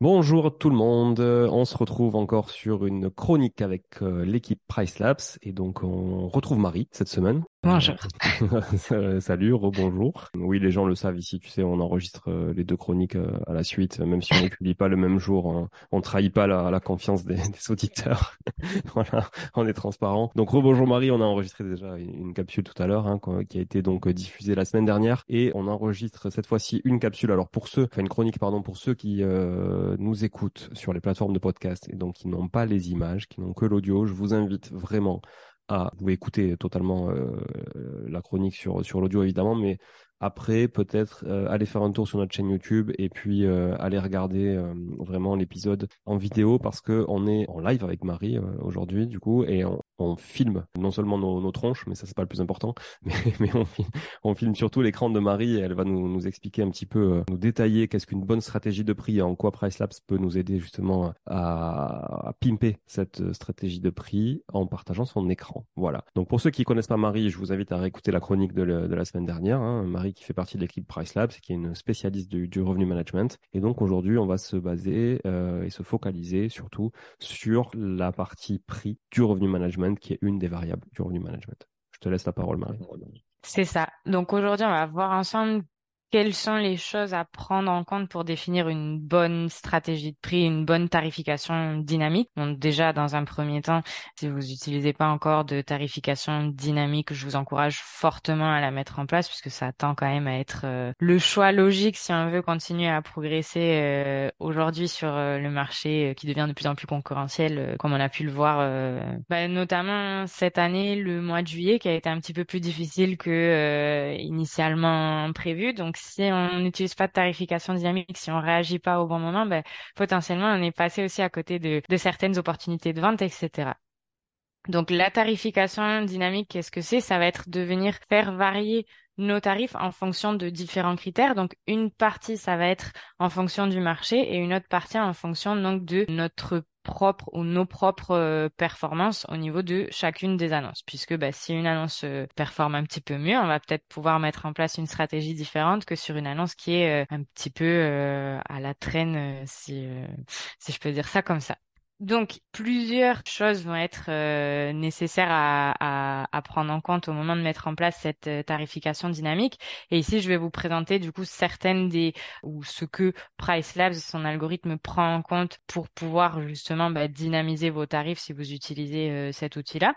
Bonjour tout le monde, on se retrouve encore sur une chronique avec euh, l'équipe Price Labs et donc on retrouve Marie cette semaine. Bonjour. Salut, rebonjour. Oui, les gens le savent ici, tu sais, on enregistre euh, les deux chroniques euh, à la suite, même si on ne publie pas le même jour, hein. on, trahit pas la, confiance des, auditeurs. voilà, on est transparent. Donc rebonjour Marie, on a enregistré déjà une, capsule tout à l'heure hein, qui a été donc diffusée la semaine dernière et on enregistre cette fois-ci une capsule. Alors pour ceux, enfin une chronique pardon, pour ceux qui euh, nous écoutent sur les plateformes de podcast et donc qui n'ont pas les images, qui n'ont que l'audio, je vous invite vraiment à vous écouter totalement euh, la chronique sur l'audio évidemment, mais après, peut-être euh, aller faire un tour sur notre chaîne YouTube et puis euh, aller regarder euh, vraiment l'épisode en vidéo parce que on est en live avec Marie aujourd'hui du coup et on, filme non seulement nos, tronches, mais ça c'est pas le plus important, mais, on, filme, surtout l'écran de Marie et elle va nous, expliquer un petit peu, nous détailler qu'est-ce qu'une bonne stratégie de prix et en quoi Price Labs peut nous aider justement à, pimper cette stratégie de prix en partageant son écran. Voilà. Donc pour ceux qui connaissent pas Marie, je vous invite à réécouter la chronique de, de la semaine dernière. Hein. Marie qui fait partie de l'équipe Price Labs, qui est une spécialiste du, revenu management. Et donc aujourd'hui, on va se baser euh, et se focaliser surtout sur la partie prix du revenu management, qui est une des variables du revenu management. Je te laisse la parole, Marie. C'est ça. Donc aujourd'hui, on va voir ensemble quelles sont les choses à prendre en compte pour définir une bonne stratégie de prix, une bonne tarification dynamique? Donc déjà, dans un premier temps, si vous n'utilisez pas encore de tarification dynamique, je vous encourage fortement à la mettre en place puisque ça tend quand même à être euh, le choix logique si on veut continuer à progresser euh, aujourd'hui sur euh, le marché qui devient de plus en plus concurrentiel, comme on a pu le voir, bah, notamment cette année, le mois de juillet, qui a été un petit peu plus difficile que initialement prévu. Donc si on n'utilise pas de tarification dynamique, si on réagit pas au bon moment, ben, potentiellement on est passé aussi à côté de, de certaines opportunités de vente, etc. Donc la tarification dynamique, qu'est-ce que c'est? Ça va être de venir faire varier nos tarifs en fonction de différents critères. Donc une partie, ça va être en fonction du marché et une autre partie en fonction donc de notre propre ou nos propres euh, performances au niveau de chacune des annonces. Puisque bah, si une annonce euh, performe un petit peu mieux, on va peut-être pouvoir mettre en place une stratégie différente que sur une annonce qui est euh, un petit peu à la traîne, si, si je peux dire ça comme ça. Donc, plusieurs choses vont être euh, nécessaires à, prendre en compte au moment de mettre en place cette euh, tarification dynamique. Et ici, je vais vous présenter du coup certaines des ou ce que Price Labs, son algorithme, prend en compte pour pouvoir justement bah, dynamiser vos tarifs si vous utilisez euh, cet outil-là.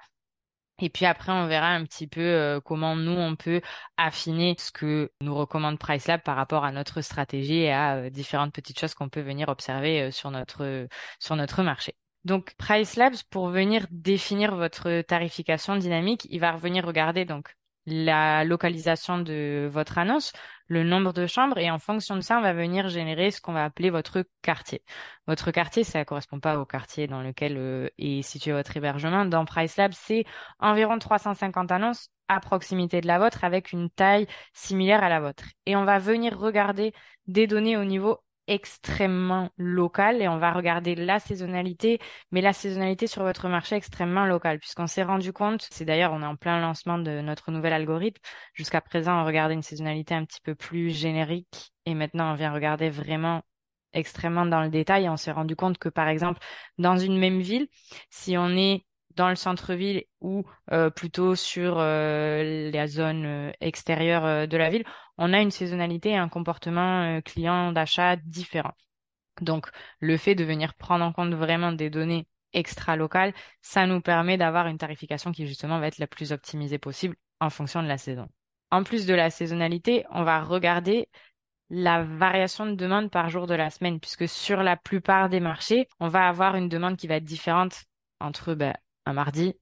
Et puis après, on verra un petit peu comment nous, on peut affiner ce que nous recommande PriceLab par rapport à notre stratégie et à différentes petites choses qu'on peut venir observer sur notre, sur notre marché. Donc, PriceLabs, pour venir définir votre tarification dynamique, il va revenir regarder donc la localisation de votre annonce, le nombre de chambres et en fonction de ça, on va venir générer ce qu'on va appeler votre quartier. Votre quartier, ça ne correspond pas au quartier dans lequel euh, est situé votre hébergement. Dans PriceLab, c'est environ 350 annonces à proximité de la vôtre avec une taille similaire à la vôtre. Et on va venir regarder des données au niveau extrêmement local et on va regarder la saisonnalité, mais la saisonnalité sur votre marché extrêmement local, puisqu'on s'est rendu compte, c'est d'ailleurs on est en plein lancement de notre nouvel algorithme, jusqu'à présent on regardait une saisonnalité un petit peu plus générique et maintenant on vient regarder vraiment extrêmement dans le détail. Et on s'est rendu compte que par exemple dans une même ville, si on est dans le centre-ville ou euh, plutôt sur euh, la zone euh, extérieure de la ville, on a une saisonnalité et un comportement client d'achat différent. Donc, le fait de venir prendre en compte vraiment des données extra-locales, ça nous permet d'avoir une tarification qui justement va être la plus optimisée possible en fonction de la saison. En plus de la saisonnalité, on va regarder la variation de demande par jour de la semaine, puisque sur la plupart des marchés, on va avoir une demande qui va être différente entre ben, un mardi,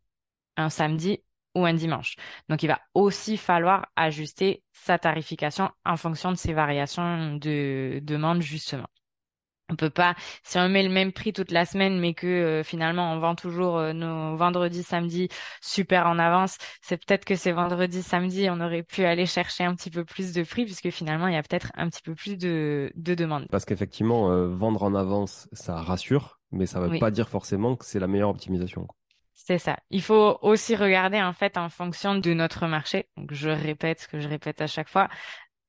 un samedi ou un dimanche. Donc, il va aussi falloir ajuster sa tarification en fonction de ces variations de demande, justement. On peut pas, si on met le même prix toute la semaine, mais que euh, finalement on vend toujours euh, nos vendredis, samedis super en avance, c'est peut-être que ces vendredis, samedis, on aurait pu aller chercher un petit peu plus de prix, puisque finalement il y a peut-être un petit peu plus de, de demandes. Parce qu'effectivement, euh, vendre en avance, ça rassure, mais ça ne veut pas dire forcément que c'est la meilleure optimisation. C'est ça. Il faut aussi regarder en fait en fonction de notre marché. Donc je répète ce que je répète à chaque fois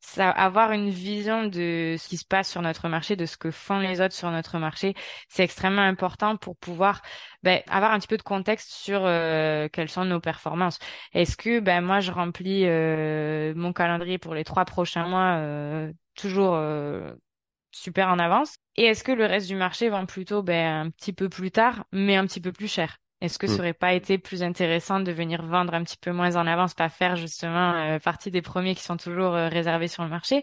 ça, avoir une vision de ce qui se passe sur notre marché, de ce que font les autres sur notre marché, c'est extrêmement important pour pouvoir ben, avoir un petit peu de contexte sur euh, quelles sont nos performances. Est-ce que ben moi je remplis euh, mon calendrier pour les trois prochains mois euh, toujours super en avance? Et est-ce que le reste du marché vend plutôt ben, un petit peu plus tard mais un petit peu plus cher? Est-ce que ça mm. aurait pas été plus intéressant de venir vendre un petit peu moins en avance, pas faire justement euh, partie des premiers qui sont toujours euh, réservés sur le marché?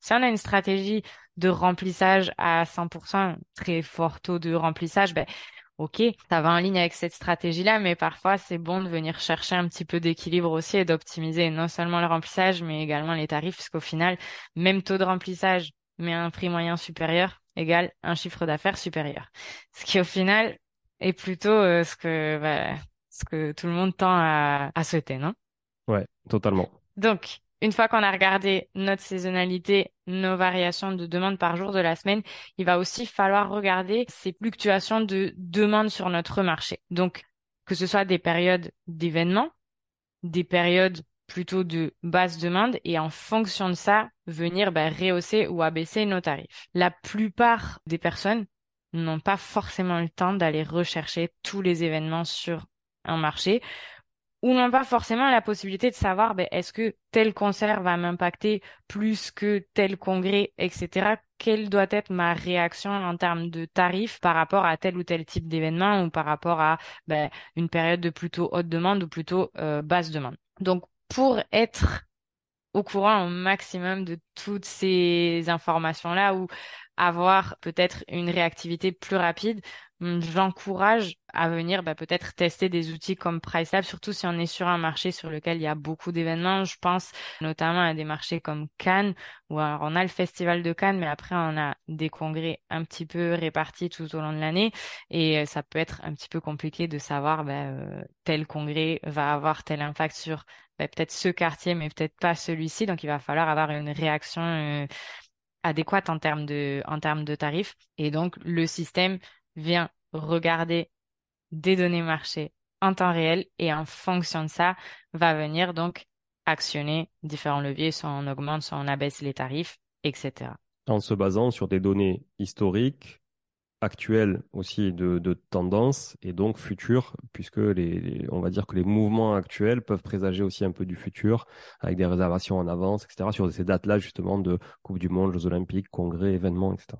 Si on a une stratégie de remplissage à 100%, très fort taux de remplissage, ben ok, ça va en ligne avec cette stratégie-là, mais parfois c'est bon de venir chercher un petit peu d'équilibre aussi et d'optimiser non seulement le remplissage, mais également les tarifs, parce qu'au final, même taux de remplissage, mais un prix moyen supérieur égale un chiffre d'affaires supérieur. Ce qui au final et plutôt euh, ce que bah, ce que tout le monde tend à, à souhaiter, non? Ouais, totalement. Donc, une fois qu'on a regardé notre saisonnalité, nos variations de demande par jour de la semaine, il va aussi falloir regarder ces fluctuations de demande sur notre marché. Donc, que ce soit des périodes d'événements, des périodes plutôt de basse demande et en fonction de ça, venir bah, rehausser ou abaisser nos tarifs. La plupart des personnes n'ont pas forcément le temps d'aller rechercher tous les événements sur un marché ou n'ont pas forcément la possibilité de savoir ben, est-ce que tel concert va m'impacter plus que tel congrès, etc. Quelle doit être ma réaction en termes de tarifs par rapport à tel ou tel type d'événement ou par rapport à ben, une période de plutôt haute demande ou plutôt euh, basse demande. Donc pour être au courant au maximum de toutes ces informations-là ou avoir peut-être une réactivité plus rapide, j'encourage à venir bah, peut-être tester des outils comme PriceLab, surtout si on est sur un marché sur lequel il y a beaucoup d'événements. Je pense notamment à des marchés comme Cannes, où on a le festival de Cannes, mais après on a des congrès un petit peu répartis tout au long de l'année, et euh, ça peut être un petit peu compliqué de savoir bah, euh, tel congrès va avoir tel impact sur bah, peut-être ce quartier, mais peut-être pas celui-ci. Donc il va falloir avoir une réaction euh, adéquate en termes de, en termes de tarifs. Et donc, le système vient regarder des données marché en temps réel et en fonction de ça, va venir donc actionner différents leviers, soit on augmente, soit on abaisse les tarifs, etc. En se basant sur des données historiques, actuelles aussi de, tendance et donc futur, puisque les, on va dire que les mouvements actuels peuvent présager aussi un peu du futur avec des réservations en avance, etc. sur ces dates-là justement de Coupe du Monde, Jeux Olympiques, congrès, événements, etc.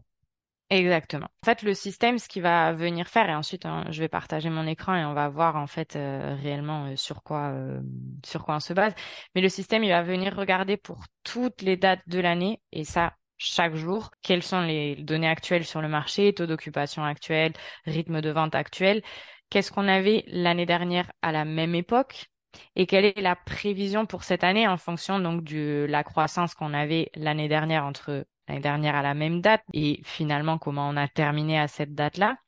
Exactement. En fait, le système, ce qui va venir faire, et ensuite hein, je vais partager mon écran et on va voir en fait euh, réellement euh, sur quoi euh, sur quoi on se base. Mais le système, il va venir regarder pour toutes les dates de l'année et ça, chaque jour, quelles sont les données actuelles sur le marché, taux d'occupation actuel, rythme de vente actuel, qu'est-ce qu'on avait l'année dernière à la même époque? Et quelle est la prévision pour cette année en fonction donc de la croissance qu'on avait l'année dernière entre l'année dernière à la même date et finalement comment on a terminé à cette date-là?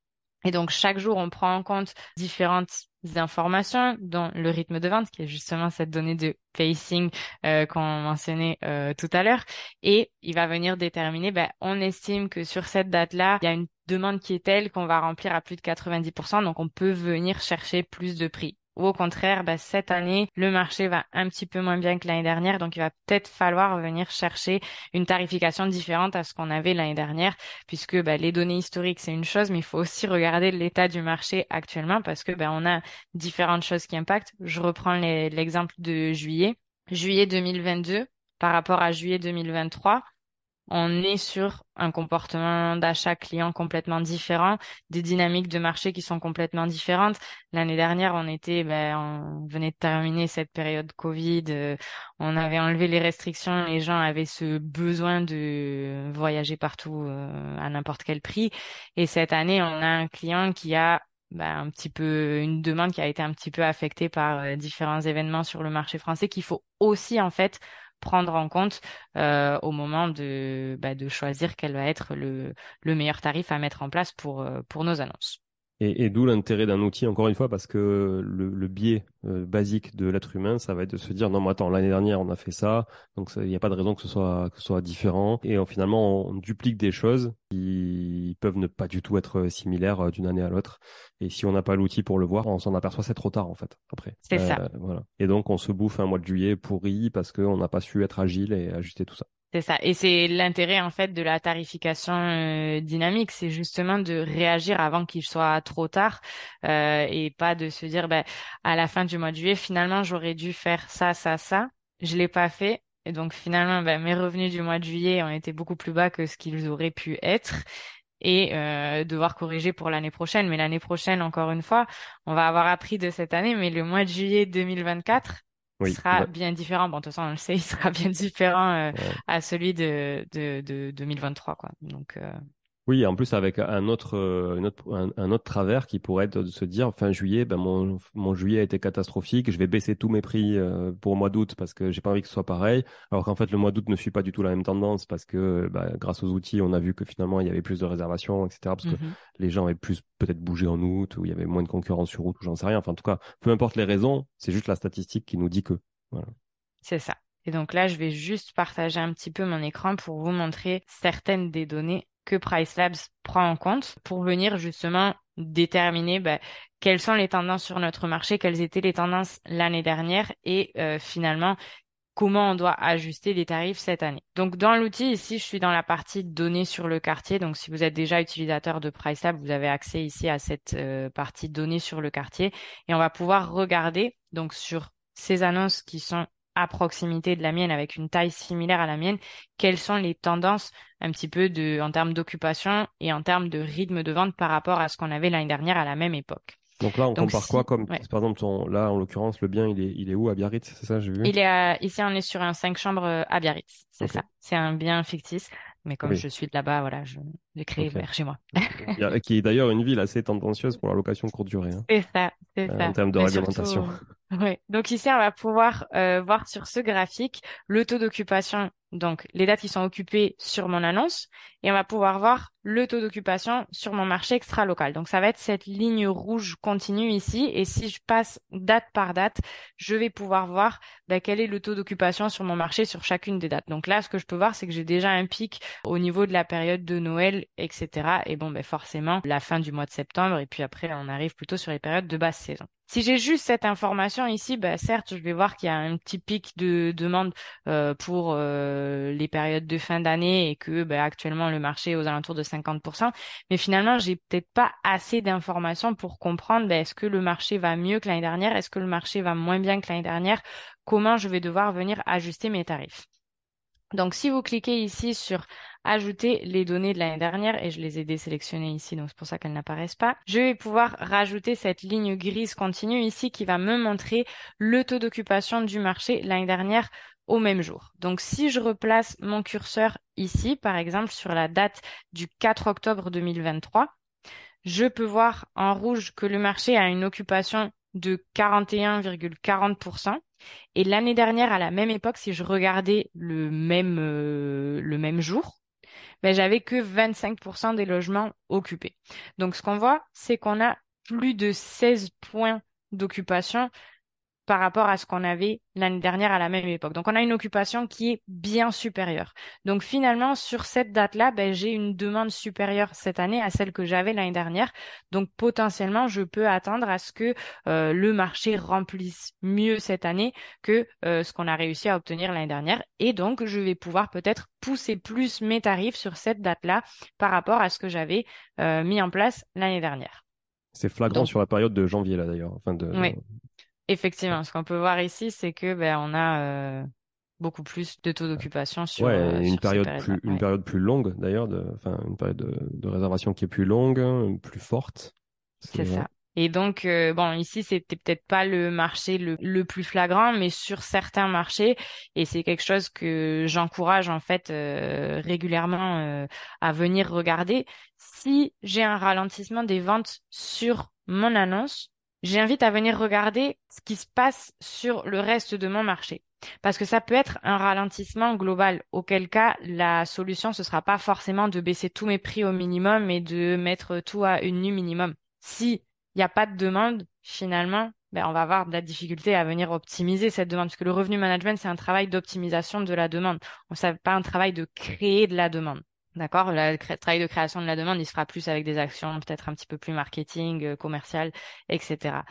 Et donc chaque jour, on prend en compte différentes informations, dont le rythme de vente, qui est justement cette donnée de pacing euh, qu'on mentionnait euh, tout à l'heure. Et il va venir déterminer, ben, on estime que sur cette date-là, il y a une demande qui est telle qu'on va remplir à plus de 90%, donc on peut venir chercher plus de prix. Ou au contraire, bah, cette année, le marché va un petit peu moins bien que l'année dernière, donc il va peut-être falloir venir chercher une tarification différente à ce qu'on avait l'année dernière, puisque bah, les données historiques, c'est une chose, mais il faut aussi regarder l'état du marché actuellement, parce que bah, on a différentes choses qui impactent. Je reprends l'exemple de juillet. Juillet 2022 par rapport à juillet 2023 on est sur un comportement d'achat client complètement différent, des dynamiques de marché qui sont complètement différentes. L'année dernière, on était, ben, on venait de terminer cette période Covid, euh, on avait enlevé les restrictions, les gens avaient ce besoin de voyager partout euh, à n'importe quel prix. Et cette année, on a un client qui a bah, un petit peu une demande qui a été un petit peu affectée par euh, différents événements sur le marché français qu'il faut aussi en fait prendre en compte euh, au moment de, bah, de choisir quel va être le, le meilleur tarif à mettre en place pour, euh, pour nos annonces. Et, et d'où l'intérêt d'un outil, encore une fois, parce que le, le biais euh, basique de l'être humain, ça va être de se dire non, mais attends, l'année dernière on a fait ça, donc il n'y a pas de raison que ce soit que ce soit différent. Et finalement, on duplique des choses qui peuvent ne pas du tout être similaires euh, d'une année à l'autre. Et si on n'a pas l'outil pour le voir, on s'en aperçoit c'est trop tard en fait. Après. C'est ça. Euh, voilà. Et donc on se bouffe un mois de juillet pourri parce qu'on n'a pas su être agile et ajuster tout ça. C'est ça. Et c'est l'intérêt en fait de la tarification euh, dynamique, c'est justement de réagir avant qu'il soit trop tard euh, et pas de se dire ben à la fin du mois de juillet finalement j'aurais dû faire ça ça ça, je l'ai pas fait et donc finalement ben, mes revenus du mois de juillet ont été beaucoup plus bas que ce qu'ils auraient pu être et euh, devoir corriger pour l'année prochaine. Mais l'année prochaine, encore une fois, on va avoir appris de cette année, mais le mois de juillet 2024 il sera bien différent. Bon, de toute façon, on le sait, il sera bien différent euh, à celui de, de, de 2023, quoi. Donc, euh, oui, en plus avec un autre, euh, autre un, autre travers qui pourrait être de se dire fin juillet, ben mon, mon juillet a été catastrophique, je vais baisser tous mes prix euh, pour le mois d'août parce que j'ai pas envie que ce soit pareil. Alors qu'en fait le mois d'août ne suit pas du tout la même tendance parce que ben, grâce aux outils, on a vu que finalement il y avait plus de réservations, etc. Parce que mhm. les gens avaient plus peut-être bougé en août ou il y avait moins de concurrence sur août ou j'en sais rien. Enfin en tout cas, peu importe les raisons, c'est juste la statistique qui nous dit que. Voilà. C'est ça. Et donc là, je vais juste partager un petit peu mon écran pour vous montrer certaines des données que Price Labs prend en compte pour venir justement déterminer bah, quelles sont les tendances sur notre marché, quelles étaient les tendances l'année dernière et euh, finalement comment on doit ajuster les tarifs cette année. Donc dans l'outil ici, je suis dans la partie données sur le quartier. Donc si vous êtes déjà utilisateur de PriceLab, vous avez accès ici à cette euh, partie données sur le quartier et on va pouvoir regarder donc sur ces annonces qui sont à proximité de la mienne, avec une taille similaire à la mienne, quelles sont les tendances un petit peu de, en termes d'occupation et en termes de rythme de vente par rapport à ce qu'on avait l'année dernière à la même époque? Donc là, on compare quoi comme, par exemple, là, en l'occurrence, le bien, il est, il est où? À Biarritz, c'est ça, j'ai vu? Il est ici, on est sur un 5 chambres euh, à Biarritz, c'est ça. C'est un bien fictif. Mais comme je suis de là-bas, voilà, je l'ai créé vers chez moi. qui est d'ailleurs une ville assez tendancieuse pour la location courte durée. Hein. C'est ça, c'est euh, ça. En termes de réglementation. Oui. Donc ici, on va pouvoir euh, voir sur ce graphique le taux d'occupation, donc les dates qui sont occupées sur mon annonce, et on va pouvoir voir le taux d'occupation sur mon marché extra-local. Donc ça va être cette ligne rouge continue ici, et si je passe date par date, je vais pouvoir voir ben, quel est le taux d'occupation sur mon marché sur chacune des dates. Donc là, ce que je peux voir, c'est que j'ai déjà un pic au niveau de la période de Noël, etc. Et bon, ben forcément, la fin du mois de septembre, et puis après, on arrive plutôt sur les périodes de basse saison. Si j'ai juste cette information ici, bah, certes, je vais voir qu'il y a un petit pic de demande euh, pour euh, les périodes de fin d'année et que bah, actuellement le marché est aux alentours de 50%. Mais finalement, j'ai peut-être pas assez d'informations pour comprendre bah, est-ce que le marché va mieux que l'année dernière, est-ce que le marché va moins bien que l'année dernière, comment je vais devoir venir ajuster mes tarifs? Donc, si vous cliquez ici sur ajouter les données de l'année dernière et je les ai désélectionnées ici, donc c'est pour ça qu'elles n'apparaissent pas. Je vais pouvoir rajouter cette ligne grise continue ici qui va me montrer le taux d'occupation du marché l'année dernière au même jour. Donc si je replace mon curseur ici, par exemple sur la date du 4 octobre 2023, je peux voir en rouge que le marché a une occupation de 41,40%. Et l'année dernière, à la même époque, si je regardais le même, euh, le même jour, ben, j'avais que 25% des logements occupés. Donc, ce qu'on voit, c'est qu'on a plus de 16 points d'occupation par rapport à ce qu'on avait l'année dernière à la même époque. Donc on a une occupation qui est bien supérieure. Donc finalement, sur cette date-là, ben, j'ai une demande supérieure cette année à celle que j'avais l'année dernière. Donc potentiellement, je peux attendre à ce que euh, le marché remplisse mieux cette année que euh, ce qu'on a réussi à obtenir l'année dernière. Et donc, je vais pouvoir peut-être pousser plus mes tarifs sur cette date-là par rapport à ce que j'avais euh, mis en place l'année dernière. C'est flagrant sur la période de janvier là d'ailleurs. Enfin de... Oui. Effectivement, ce qu'on peut voir ici, c'est que ben on a euh, beaucoup plus de taux d'occupation sur, ouais, euh, une période plus une période plus longue d'ailleurs, enfin une période de, réservation qui est plus longue, plus forte. C'est ça. Et donc, euh, bon, ici, c'était peut-être pas le marché le, le, plus flagrant, mais sur certains marchés, et c'est quelque chose que j'encourage en fait euh, régulièrement euh, à venir regarder. Si j'ai un ralentissement des ventes sur mon annonce, j'invite à venir regarder ce qui se passe sur le reste de mon marché. Parce que ça peut être un ralentissement global, auquel cas la solution ce sera pas forcément de baisser tous mes prix au minimum et de mettre tout à une nuit minimum. Si il n'y a pas de demande, finalement, ben, on va avoir de la difficulté à venir optimiser cette demande, parce que le revenu management, c'est un travail d'optimisation de la demande. On ne pas un travail de créer de la demande. D'accord Le travail de création de la demande, il se fera plus avec des actions peut-être un petit peu plus marketing, euh, commercial, etc.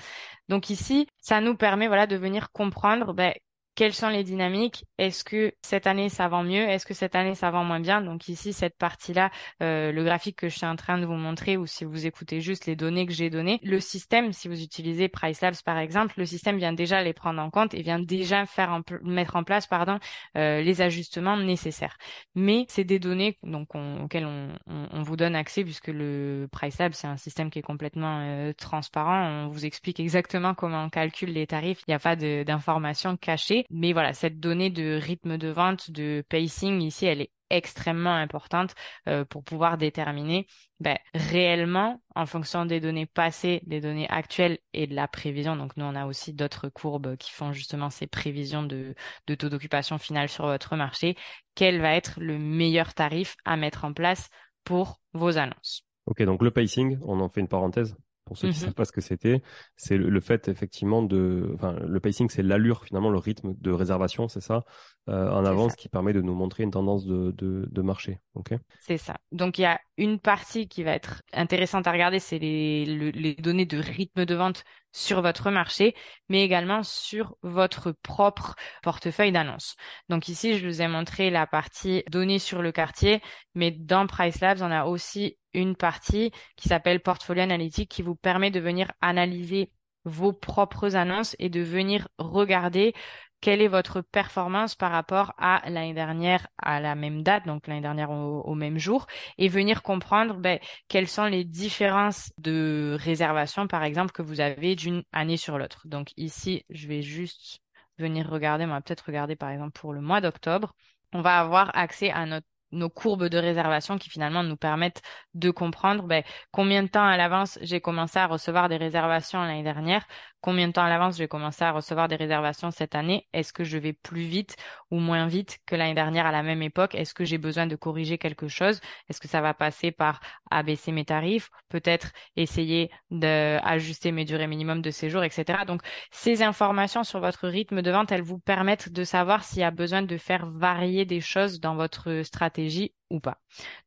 Donc ici, ça nous permet voilà de venir comprendre ben, quelles sont les dynamiques? Est-ce que cette année ça vend mieux? Est-ce que cette année ça vend moins bien? Donc ici cette partie-là, euh, le graphique que je suis en train de vous montrer, ou si vous écoutez juste les données que j'ai données, le système, si vous utilisez Price Labs par exemple, le système vient déjà les prendre en compte et vient déjà faire en, mettre en place pardon euh, les ajustements nécessaires. Mais c'est des données donc auxquelles on, on, vous donne accès puisque le Price Labs c'est un système qui est complètement euh, transparent. On vous explique exactement comment on calcule les tarifs. Il n'y a pas d'informations cachées. Mais voilà, cette donnée de rythme de vente, de pacing ici, elle est extrêmement importante euh, pour pouvoir déterminer ben, réellement, en fonction des données passées, des données actuelles et de la prévision. Donc nous, on a aussi d'autres courbes qui font justement ces prévisions de, taux d'occupation finale sur votre marché. Quel va être le meilleur tarif à mettre en place pour vos annonces? Ok, donc le pacing, on en fait une parenthèse? Pour ceux qui ne savent mhm. pas ce que c'était, c'est le, fait effectivement de, enfin, le pacing, c'est l'allure finalement, le rythme de réservation, c'est ça, euh, en avance qui permet de nous montrer une tendance de, de, marché. Ok? C'est ça. Donc il y a une partie qui va être intéressante à regarder, c'est les, les données de rythme de vente sur votre marché, mais également sur votre propre portefeuille d'annonces. Donc ici, je vous ai montré la partie données sur le quartier, mais dans Price Labs, on a aussi une partie qui s'appelle Portfolio Analytique qui vous permet de venir analyser vos propres annonces et de venir regarder quelle est votre performance par rapport à l'année dernière à la même date, donc l'année dernière au, même jour, et venir comprendre ben, quelles sont les différences de réservation, par exemple, que vous avez d'une année sur l'autre. Donc ici, je vais juste venir regarder, on va peut-être regarder par exemple pour le mois d'octobre. On va avoir accès à notre nos courbes de réservation qui finalement nous permettent de comprendre ben, combien de temps à l'avance j'ai commencé à recevoir des réservations l'année dernière, combien de temps à l'avance j'ai commencé à recevoir des réservations cette année, est-ce que je vais plus vite ou moins vite que l'année dernière à la même époque, est-ce que j'ai besoin de corriger quelque chose, est-ce que ça va passer par abaisser mes tarifs, peut-être essayer d'ajuster mes durées minimum de séjour, etc. Donc ces informations sur votre rythme de vente, elles vous permettent de savoir s'il y a besoin de faire varier des choses dans votre stratégie ou pas.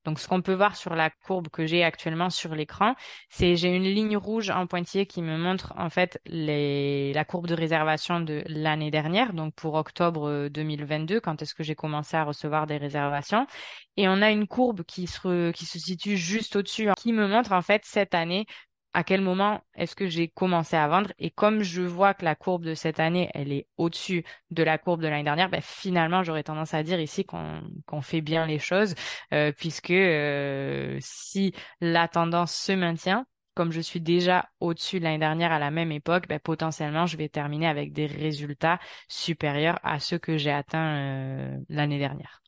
Donc ce qu'on peut voir sur la courbe que j'ai actuellement sur l'écran, c'est j'ai une ligne rouge en pointillé qui me montre en fait les, la courbe de réservation de l'année dernière, donc pour octobre 2022, quand est-ce que j'ai commencé à recevoir des réservations. Et on a une courbe qui se, qui se situe juste au-dessus, hein, qui me montre en fait cette année à quel moment est-ce que j'ai commencé à vendre et comme je vois que la courbe de cette année elle est au-dessus de la courbe de l'année dernière ben finalement j'aurais tendance à dire ici qu'on fait bien les choses euh, puisque euh, si la tendance se maintient comme je suis déjà au-dessus de l'année dernière à la même époque, ben, potentiellement je vais terminer avec des résultats supérieurs à ceux que j'ai atteints euh, l'année dernière.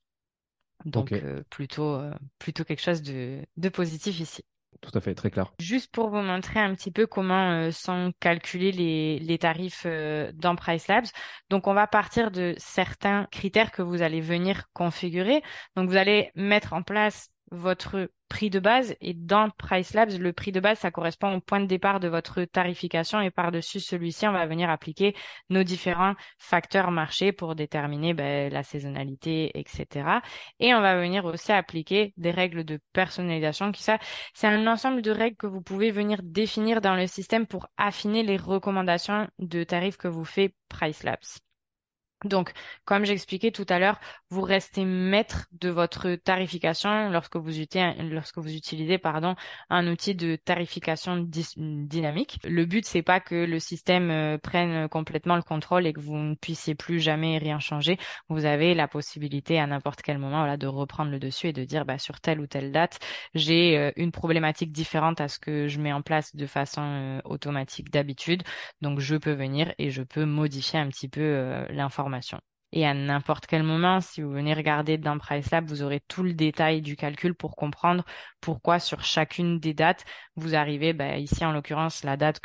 Donc plutôt plutôt quelque chose de, de positif ici. Tout à fait, très clair. Juste pour vous montrer un petit peu comment euh, sont calculés les, les tarifs euh, dans Price Labs. Donc, on va partir de certains critères que vous allez venir configurer. Donc, vous allez mettre en place votre prix de base et dans Price Labs, le prix de base, ça correspond au point de départ de votre tarification et par-dessus celui-ci, on va venir appliquer nos différents facteurs marché pour déterminer ben, la saisonnalité, etc. Et on va venir aussi appliquer des règles de personnalisation qui ça, c'est un ensemble de règles que vous pouvez venir définir dans le système pour affiner les recommandations de tarifs que vous fait Price Labs. Donc, comme j'expliquais tout à l'heure, vous restez maître de votre tarification lorsque vous utilisez, lorsque vous utilisez pardon, un outil de tarification dynamique. Le but, c'est pas que le système euh, prenne complètement le contrôle et que vous ne puissiez plus jamais rien changer. Vous avez la possibilité à n'importe quel moment voilà, de reprendre le dessus et de dire bah, sur telle ou telle date, j'ai euh, une problématique différente à ce que je mets en place de façon euh, automatique d'habitude. Donc, je peux venir et je peux modifier un petit peu l'information et à n'importe quel moment, si vous venez regarder dans PriceLab, vous aurez tout le détail du calcul pour comprendre pourquoi sur chacune des dates, vous arrivez, bah, ici en l'occurrence, la date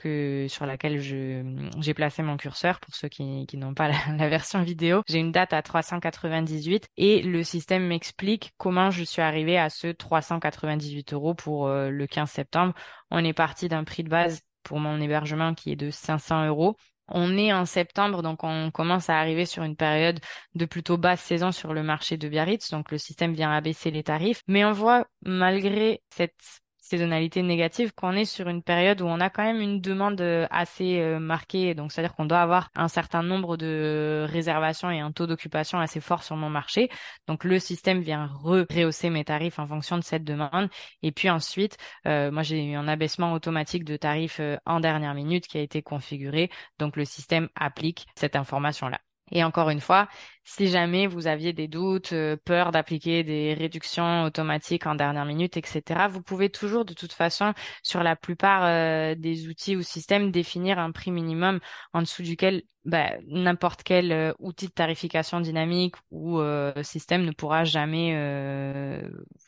sur laquelle j'ai placé mon curseur, pour ceux qui, n'ont pas la, la, version vidéo, j'ai une date à 398 et le système m'explique comment je suis arrivé à ce 398 euros pour euh, le 15 septembre. On est parti d'un prix de base pour mon hébergement qui est de 500 euros. On est en septembre, donc on commence à arriver sur une période de plutôt basse saison sur le marché de Biarritz, donc le système vient abaisser les tarifs. Mais on voit, malgré cette saisonnalité négative qu'on est sur une période où on a quand même une demande euh, assez euh, marquée. Donc, c'est-à-dire qu'on doit avoir un certain nombre de réservations et un taux d'occupation assez fort sur mon marché. Donc, le système vient rehausser mes tarifs en fonction de cette demande. Et puis ensuite, euh, moi, j'ai eu un abaissement automatique de tarifs en dernière minute qui a été configuré. Donc, le système applique cette information-là. Et encore une fois, si jamais vous aviez des doutes, euh, peur d'appliquer des réductions automatiques en dernière minute, etc., vous pouvez toujours de toute façon, sur la plupart euh, des outils ou systèmes, définir un prix minimum en dessous duquel bah, n'importe quel euh, outil de tarification dynamique ou système ne pourra jamais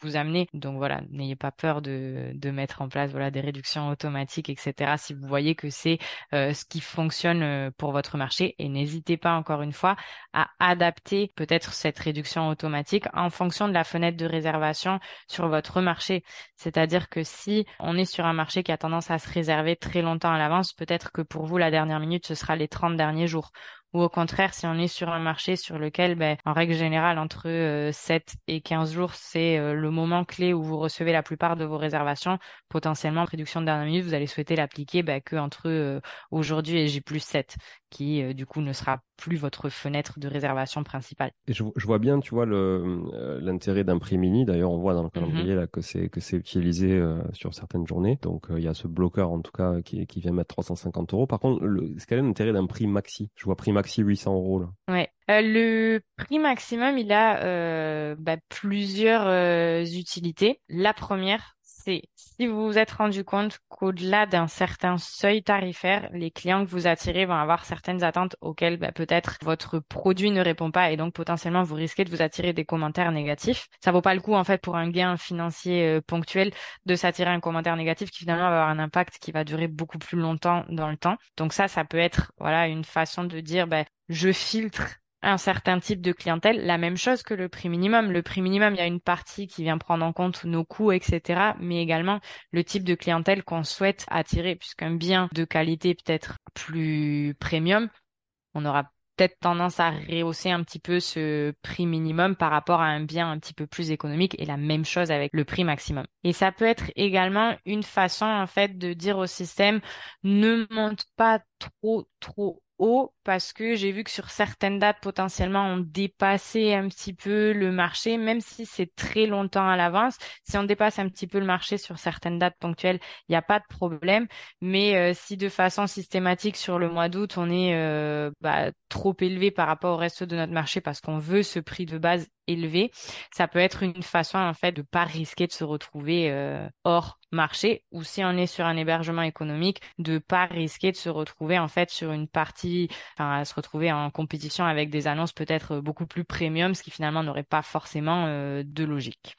vous amener. Donc voilà, n'ayez pas peur de, de mettre en place voilà des réductions automatiques, etc. Si vous voyez que c'est ce qui fonctionne pour votre marché, et n'hésitez pas encore une fois à adapter adapter peut-être cette réduction automatique en fonction de la fenêtre de réservation sur votre marché. C'est-à-dire que si on est sur un marché qui a tendance à se réserver très longtemps à l'avance, peut-être que pour vous, la dernière minute, ce sera les 30 derniers jours. Ou au contraire, si on est sur un marché sur lequel, ben, en règle générale, entre 7 euh, et 15 jours, c'est euh, le moment clé où vous recevez la plupart de vos réservations, potentiellement, réduction de dernière minute, vous allez souhaiter l'appliquer ben, que entre euh, aujourd'hui et J plus 7, qui du coup ne sera plus votre fenêtre de réservation principale. Et je, vois bien, tu vois, l'intérêt d'un prix mini. D'ailleurs, on voit dans le calendrier là que c'est que c'est utilisé sur certaines journées. Donc, il y a ce bloqueur en tout cas qui, qui vient mettre 350 euros. Par contre, ce quel est l'intérêt d'un prix maxi Je vois prix maxi 800 euros là. Ouais. Euh, le prix maximum, il a euh, bah, plusieurs euh, utilités. La première, c'est si vous vous êtes rendu compte qu'au-delà d'un certain seuil tarifaire, les clients que vous attirez vont avoir certaines attentes auxquelles bah, peut-être votre produit ne répond pas et donc potentiellement vous risquez de vous attirer des commentaires négatifs. Ça vaut pas le coup en fait pour un gain financier euh, ponctuel de s'attirer un commentaire négatif qui finalement va avoir un impact qui va durer beaucoup plus longtemps dans le temps. Donc ça, ça peut être voilà une façon de dire bah, je filtre un certain type de clientèle, la même chose que le prix minimum. Le prix minimum, il y a une partie qui vient prendre en compte nos coûts, etc., mais également le type de clientèle qu'on souhaite attirer, puisqu'un bien de qualité peut-être plus premium, on aura peut-être tendance à rehausser un petit peu ce prix minimum par rapport à un bien un petit peu plus économique et la même chose avec le prix maximum. Et ça peut être également une façon en fait de dire au système ne monte pas trop trop haut parce que j'ai vu que sur certaines dates potentiellement on dépassait un petit peu le marché, même si c'est très longtemps à l'avance. Si on dépasse un petit peu le marché sur certaines dates ponctuelles, il n'y a pas de problème. Mais euh, si de façon systématique sur le mois d'août on est euh, bah, trop élevé par rapport au reste de notre marché parce qu'on veut ce prix de base élevé, ça peut être une façon en fait de pas risquer de se retrouver euh, hors marché ou si on est sur un hébergement économique de pas risquer de se retrouver en fait sur une partie à se retrouver en compétition avec des annonces peut-être beaucoup plus premium ce qui finalement n'aurait pas forcément euh, de logique.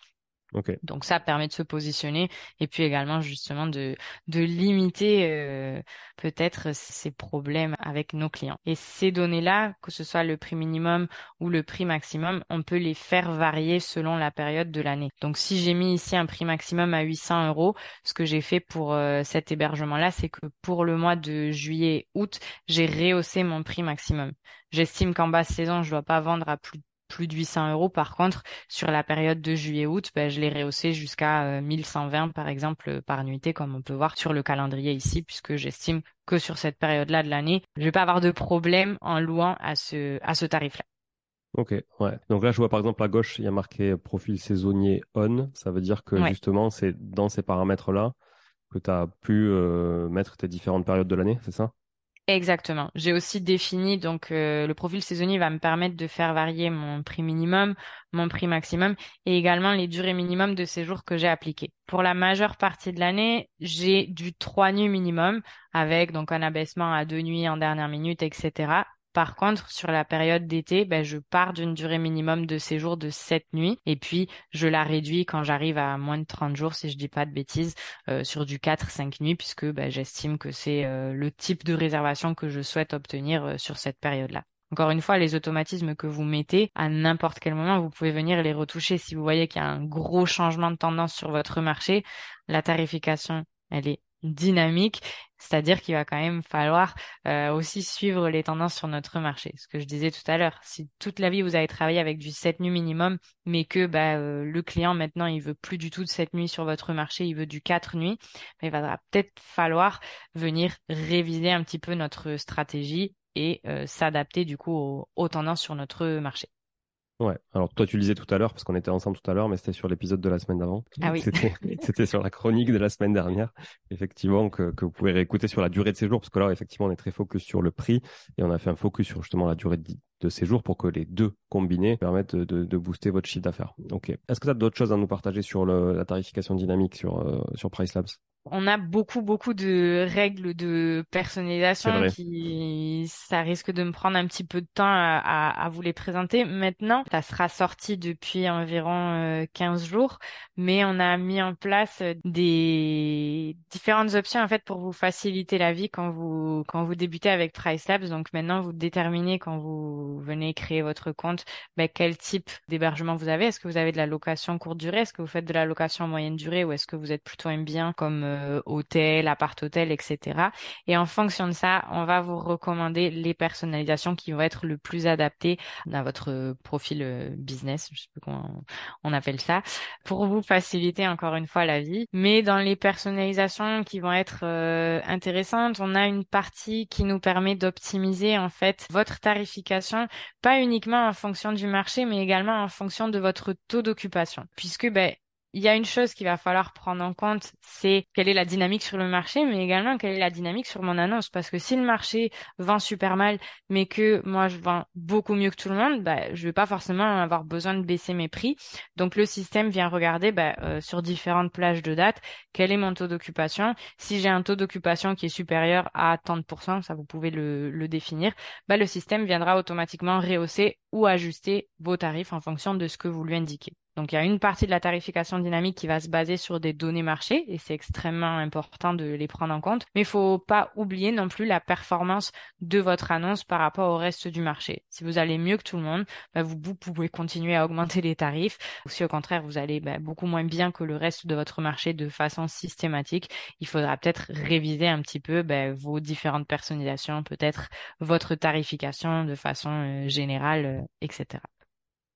Donc ça permet de se positionner et puis également justement de, de limiter euh, peut-être ces problèmes avec nos clients. Et ces données-là, que ce soit le prix minimum ou le prix maximum, on peut les faire varier selon la période de l'année. Donc si j'ai mis ici un prix maximum à 800 euros, ce que j'ai fait pour euh, cet hébergement-là, c'est que pour le mois de juillet-août, j'ai rehaussé mon prix maximum. J'estime qu'en basse saison, je dois pas vendre à plus plus de 800 euros. Par contre, sur la période de juillet-août, ben, je l'ai rehaussé jusqu'à 1120 par exemple par nuitée, comme on peut voir sur le calendrier ici, puisque j'estime que sur cette période-là de l'année, je vais pas avoir de problème en louant à ce, à ce tarif-là. Ok, ouais. Donc là, je vois par exemple à gauche, il y a marqué profil saisonnier on. Ça veut dire que justement, c'est dans ces paramètres-là que tu as pu euh, mettre tes différentes périodes de l'année, c'est ça? Exactement. J'ai aussi défini, donc euh, le profil saisonnier va me permettre de faire varier mon prix minimum, mon prix maximum et également les durées minimum de séjour que j'ai appliquées. Pour la majeure partie de l'année, j'ai du 3 nuits minimum avec donc un abaissement à deux nuits en dernière minute, etc. Par contre, sur la période d'été, ben, je pars d'une durée minimum de séjour de 7 nuits et puis je la réduis quand j'arrive à moins de 30 jours, si je dis pas de bêtises, euh, sur du 4-5 nuits puisque ben, j'estime que c'est euh, le type de réservation que je souhaite obtenir euh, sur cette période-là. Encore une fois, les automatismes que vous mettez, à n'importe quel moment, vous pouvez venir les retoucher. Si vous voyez qu'il y a un gros changement de tendance sur votre marché, la tarification, elle est dynamique, c'est-à-dire qu'il va quand même falloir euh, aussi suivre les tendances sur notre marché. Ce que je disais tout à l'heure, si toute la vie vous avez travaillé avec du 7 nuits minimum, mais que bah, euh, le client maintenant il veut plus du tout de 7 nuits sur votre marché, il veut du 4 nuits, bah, il va peut-être falloir venir réviser un petit peu notre stratégie et euh, s'adapter du coup aux tendances sur notre marché. Ouais. Alors toi tu le disais tout à l'heure parce qu'on était ensemble tout à l'heure, mais c'était sur l'épisode de la semaine d'avant. Ah oui. C'était sur la chronique de la semaine dernière, effectivement que, que vous pouvez réécouter sur la durée de séjour parce que là effectivement on est très focus sur le prix et on a fait un focus sur justement la durée de, de séjour pour que les deux combinés permettent de, de, booster votre chiffre d'affaires. Ok. Est-ce que tu as d'autres choses à nous partager sur le, la tarification dynamique sur euh, sur Price Labs? On a beaucoup beaucoup de règles de personnalisation qui ça risque de me prendre un petit peu de temps à, à, vous les présenter. Maintenant ça sera sorti depuis environ 15 euh, jours mais on a mis en place des différentes options en fait pour vous faciliter la vie quand vous quand vous débutez avec PriceLabs donc maintenant vous déterminez quand vous venez créer votre compte ben, quel type d'hébergement vous avez. Est-ce que vous avez de la location courte durée? Est-ce que vous faites de la location moyenne durée? Ou est-ce que vous êtes plutôt un bien comme euh, hôtel, appart-hôtel, etc. Et en fonction de ça, on va vous recommander les personnalisations qui vont être le plus adaptées à votre profil euh, business, je sais plus comment on appelle ça, pour vous faciliter encore une fois la vie. Mais dans les personnalisations qui vont être euh, intéressantes, on a une partie qui nous permet d'optimiser en fait votre tarification, pas uniquement en fonction du marché, mais également en fonction de votre taux d'occupation, puisque ben il y a une chose qu'il va falloir prendre en compte, c'est quelle est la dynamique sur le marché, mais également quelle est la dynamique sur mon annonce. Parce que si le marché vend super mal, mais que moi je vends beaucoup mieux que tout le monde, bah, je vais pas forcément avoir besoin de baisser mes prix. Donc le système vient regarder bah, euh, sur différentes plages de date quel est mon taux d'occupation. Si j'ai un taux d'occupation qui est supérieur à 30%, ça vous pouvez le, le définir, bah, le système viendra automatiquement rehausser ou ajuster vos tarifs en fonction de ce que vous lui indiquez. Donc il y a une partie de la tarification dynamique qui va se baser sur des données marché et c'est extrêmement important de les prendre en compte. Mais il faut pas oublier non plus la performance de votre annonce par rapport au reste du marché. Si vous allez mieux que tout le monde, bah, vous, pouvez continuer à augmenter les tarifs. Ou si au contraire vous allez bah, beaucoup moins bien que le reste de votre marché de façon systématique, il faudra peut-être réviser un petit peu bah, vos différentes personnalisations, peut-être votre tarification de façon euh, générale, euh, etc.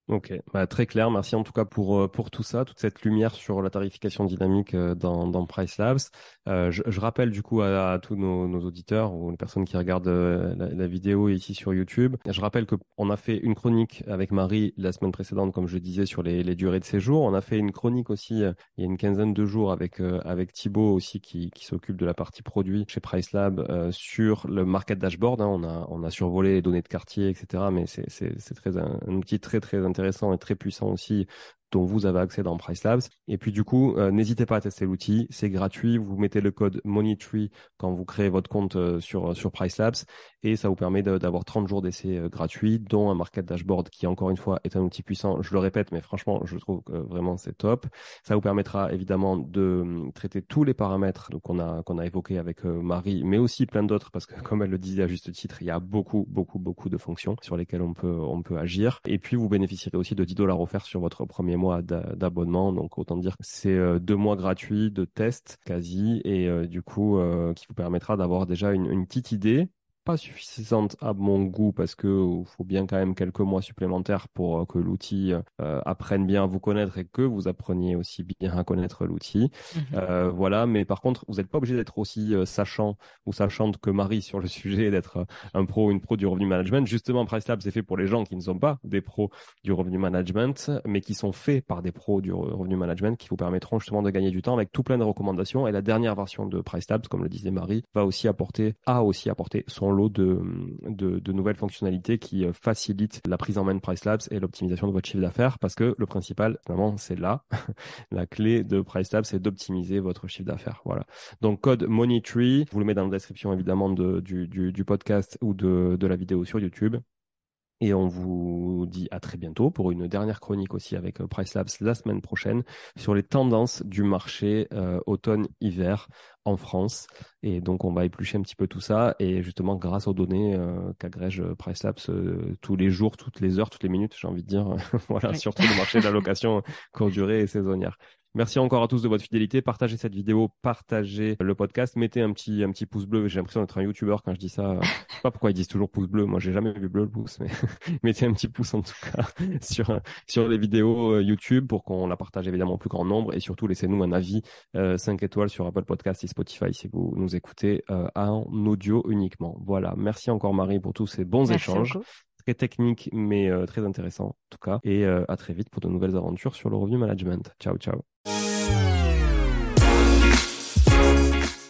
Ok, bah, très clair. Merci en tout cas pour euh, pour tout ça, toute cette lumière sur la tarification dynamique euh, dans, dans Price Labs. Euh, je, rappelle du coup à, tous nos, auditeurs ou les personnes qui regardent la, vidéo ici sur YouTube, je rappelle que on a fait une chronique avec Marie la semaine précédente, comme je disais, sur les, les durées de séjour. On a fait une chronique aussi il y a une quinzaine de jours avec avec Thibaut aussi qui, qui s'occupe de la partie produit chez Price Lab sur le market dashboard. Hein. On a on a survolé les données de quartier, etc. Mais c'est un, un outil très très intéressant et très puissant aussi dont vous avez accès dans Price Labs. Et puis du coup, euh, n'hésitez pas à tester l'outil, c'est gratuit. Vous mettez le code Moneytree quand vous créez votre compte euh, sur sur Price Labs et ça vous permet d'avoir 30 jours d'essai euh, gratuits, dont un market dashboard qui encore une fois est un outil puissant. Je le répète, mais franchement, je trouve vraiment c'est top. Ça vous permettra évidemment de hum, traiter tous les paramètres qu'on a qu'on a évoqués avec Marie, mais aussi plein d'autres parce que comme elle le disait à juste titre, il y a beaucoup beaucoup beaucoup de fonctions sur lesquelles on peut on peut agir. Et puis vous bénéficierez aussi de 10 dollars offerts sur votre premier mois d'abonnement. Donc autant dire que c'est euh, deux mois gratuits de test quasi et euh, du coup euh, qui vous permettra d'avoir déjà une, petite idée pas suffisante à mon goût parce que il faut bien quand même quelques mois supplémentaires pour que l'outil apprenne bien à vous connaître et que vous appreniez aussi bien à connaître l'outil. Mhm. voilà, mais par contre, vous n'êtes pas obligé d'être aussi sachant ou sachante que Marie sur le sujet, d'être un pro ou une pro du revenu management. Justement, PriceLab, c'est fait pour les gens qui ne sont pas des pros du revenu management, mais qui sont faits par des pros du revenu management qui vous permettront justement de gagner du temps avec tout plein de recommandations. Et la dernière version de PriceLabs, comme le disait Marie, va aussi apporter, a aussi apporté son lot de, nouvelles fonctionnalités qui euh, facilitent la prise en main de PriceLabs et l'optimisation de votre chiffre d'affaires parce que le principal, finalement, c'est là. la clé de PriceLabs, c'est d'optimiser votre chiffre d'affaires. Voilà. Donc, code Moneytree, vous le mets dans la description évidemment de, du, podcast ou de la vidéo sur YouTube. Et on vous dit à très bientôt pour une dernière chronique aussi avec euh, Price Labs la semaine prochaine sur les tendances du marché euh, automne-hiver en France. Et donc on va éplucher un petit peu tout ça et justement grâce aux données euh, qu'agrège Price Labs tous les jours, toutes les heures, toutes les minutes, j'ai envie de dire, voilà, surtout le marché de la location courte durée et saisonnière. Merci encore à tous de votre fidélité. Partagez cette vidéo, partagez le podcast, mettez un petit un petit pouce bleu. J'ai l'impression d'être un YouTuber quand je dis ça. Je sais pas pourquoi ils disent toujours pouce bleu. Moi, j'ai jamais vu bleu le pouce, mais mettez un petit pouce en tout cas sur sur les vidéos euh, YouTube pour qu'on la partage évidemment plus grand nombre et surtout laissez-nous un avis euh, 5 étoiles sur Apple Podcast et Spotify si vous nous écoutez euh, en audio uniquement. Voilà. Merci encore Marie pour tous ces bons échanges très technique, mais euh, très intéressant en tout cas. Et euh, à très vite pour de nouvelles aventures sur le revenu management. Ciao, ciao.